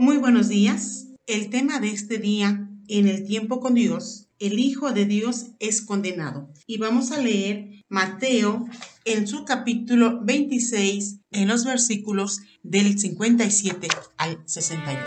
Muy buenos días. El tema de este día, en el tiempo con Dios, el Hijo de Dios es condenado. Y vamos a leer Mateo en su capítulo 26, en los versículos del 57 al 68.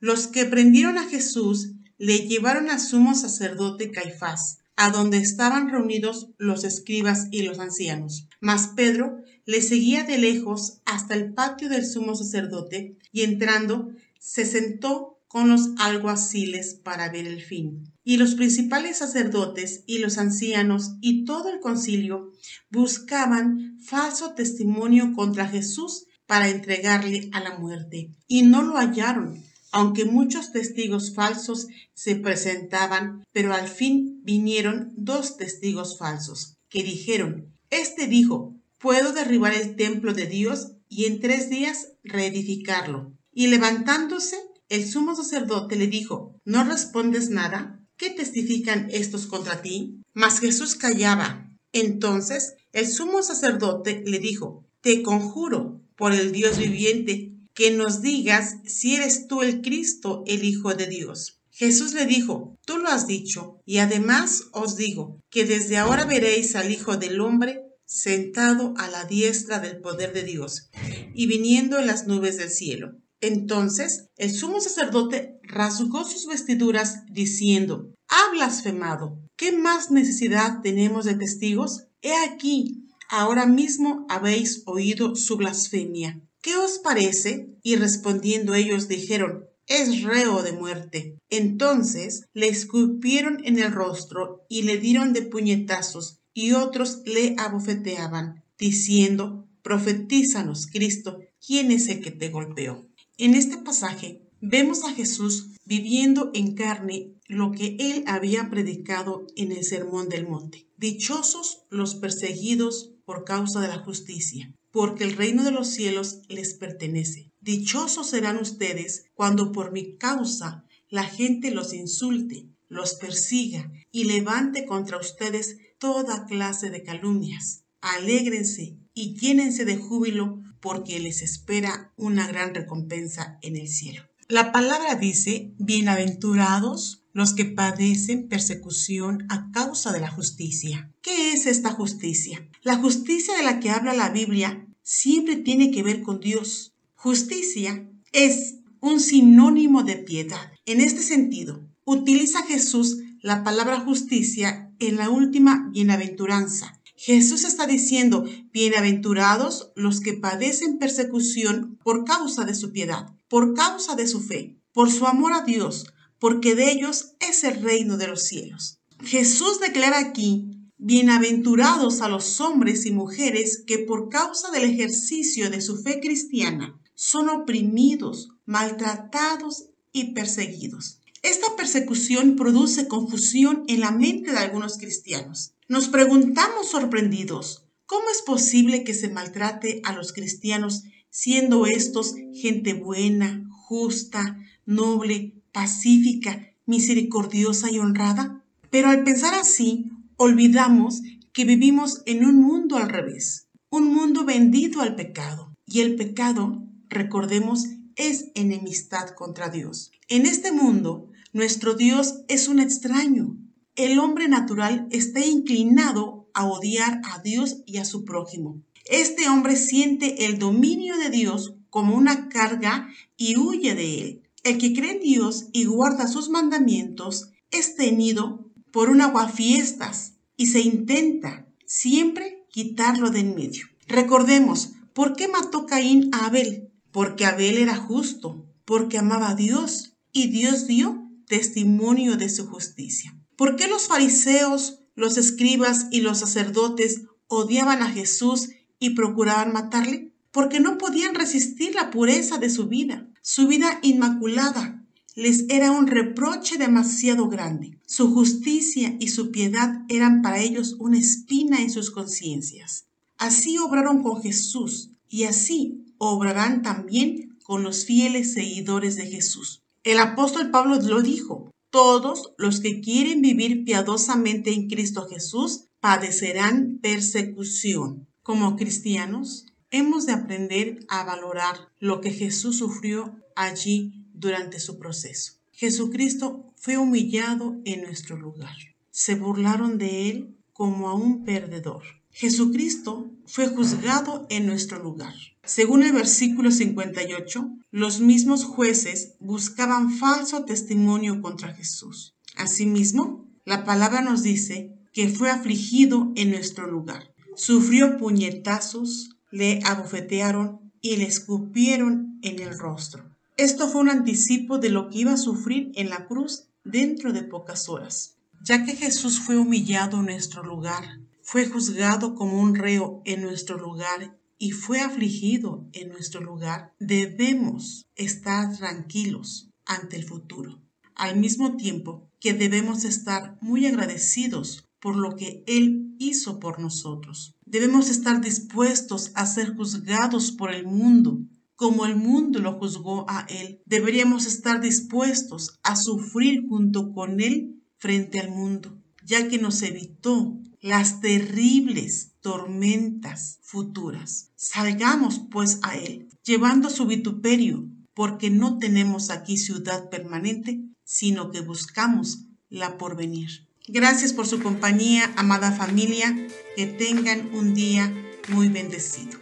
Los que prendieron a Jesús le llevaron al sumo sacerdote Caifás, a donde estaban reunidos los escribas y los ancianos. Mas Pedro le seguía de lejos hasta el patio del sumo sacerdote y entrando se sentó con los alguaciles para ver el fin. Y los principales sacerdotes y los ancianos y todo el concilio buscaban falso testimonio contra Jesús para entregarle a la muerte, y no lo hallaron aunque muchos testigos falsos se presentaban, pero al fin vinieron dos testigos falsos, que dijeron, Este dijo, puedo derribar el templo de Dios y en tres días reedificarlo. Y levantándose, el sumo sacerdote le dijo, ¿no respondes nada? ¿Qué testifican estos contra ti? Mas Jesús callaba. Entonces el sumo sacerdote le dijo, Te conjuro por el Dios viviente que nos digas si eres tú el Cristo, el Hijo de Dios. Jesús le dijo, Tú lo has dicho, y además os digo, que desde ahora veréis al Hijo del Hombre sentado a la diestra del poder de Dios, y viniendo en las nubes del cielo. Entonces el sumo sacerdote rasgó sus vestiduras, diciendo, Ha blasfemado. ¿Qué más necesidad tenemos de testigos? He aquí, ahora mismo habéis oído su blasfemia. ¿Qué os parece? Y respondiendo ellos dijeron, es reo de muerte. Entonces le escupieron en el rostro y le dieron de puñetazos, y otros le abofeteaban, diciendo, profetízanos, Cristo, ¿quién es el que te golpeó? En este pasaje vemos a Jesús viviendo en carne lo que él había predicado en el Sermón del Monte. Dichosos los perseguidos por causa de la justicia, porque el reino de los cielos les pertenece. Dichosos serán ustedes cuando por mi causa la gente los insulte, los persiga y levante contra ustedes toda clase de calumnias. Alégrense y llénense de júbilo porque les espera una gran recompensa en el cielo. La palabra dice, bienaventurados los que padecen persecución a causa de la justicia. ¿Qué es esta justicia? La justicia de la que habla la Biblia siempre tiene que ver con Dios. Justicia es un sinónimo de piedad. En este sentido, utiliza Jesús la palabra justicia en la última bienaventuranza. Jesús está diciendo, bienaventurados los que padecen persecución por causa de su piedad, por causa de su fe, por su amor a Dios, porque de ellos es el reino de los cielos. Jesús declara aquí Bienaventurados a los hombres y mujeres que por causa del ejercicio de su fe cristiana son oprimidos, maltratados y perseguidos. Esta persecución produce confusión en la mente de algunos cristianos. Nos preguntamos sorprendidos, ¿cómo es posible que se maltrate a los cristianos siendo estos gente buena, justa, noble, pacífica, misericordiosa y honrada? Pero al pensar así, olvidamos que vivimos en un mundo al revés, un mundo vendido al pecado. Y el pecado, recordemos, es enemistad contra Dios. En este mundo, nuestro Dios es un extraño. El hombre natural está inclinado a odiar a Dios y a su prójimo. Este hombre siente el dominio de Dios como una carga y huye de él. El que cree en Dios y guarda sus mandamientos es tenido por un aguafiestas y se intenta siempre quitarlo de en medio. Recordemos, ¿por qué mató Caín a Abel? Porque Abel era justo, porque amaba a Dios y Dios dio testimonio de su justicia. ¿Por qué los fariseos, los escribas y los sacerdotes odiaban a Jesús y procuraban matarle? Porque no podían resistir la pureza de su vida, su vida inmaculada, les era un reproche demasiado grande. Su justicia y su piedad eran para ellos una espina en sus conciencias. Así obraron con Jesús y así obrarán también con los fieles seguidores de Jesús. El apóstol Pablo lo dijo, todos los que quieren vivir piadosamente en Cristo Jesús padecerán persecución. Como cristianos, hemos de aprender a valorar lo que Jesús sufrió allí durante su proceso. Jesucristo fue humillado en nuestro lugar. Se burlaron de él como a un perdedor. Jesucristo fue juzgado en nuestro lugar. Según el versículo 58, los mismos jueces buscaban falso testimonio contra Jesús. Asimismo, la palabra nos dice que fue afligido en nuestro lugar. Sufrió puñetazos, le abofetearon y le escupieron en el rostro. Esto fue un anticipo de lo que iba a sufrir en la cruz dentro de pocas horas. Ya que Jesús fue humillado en nuestro lugar, fue juzgado como un reo en nuestro lugar y fue afligido en nuestro lugar, debemos estar tranquilos ante el futuro. Al mismo tiempo que debemos estar muy agradecidos por lo que Él hizo por nosotros. Debemos estar dispuestos a ser juzgados por el mundo, como el mundo lo juzgó a Él. Deberíamos estar dispuestos a sufrir junto con Él frente al mundo, ya que nos evitó las terribles tormentas futuras. Salgamos pues a Él, llevando su vituperio, porque no tenemos aquí ciudad permanente, sino que buscamos la porvenir. Gracias por su compañía, amada familia. Que tengan un día muy bendecido.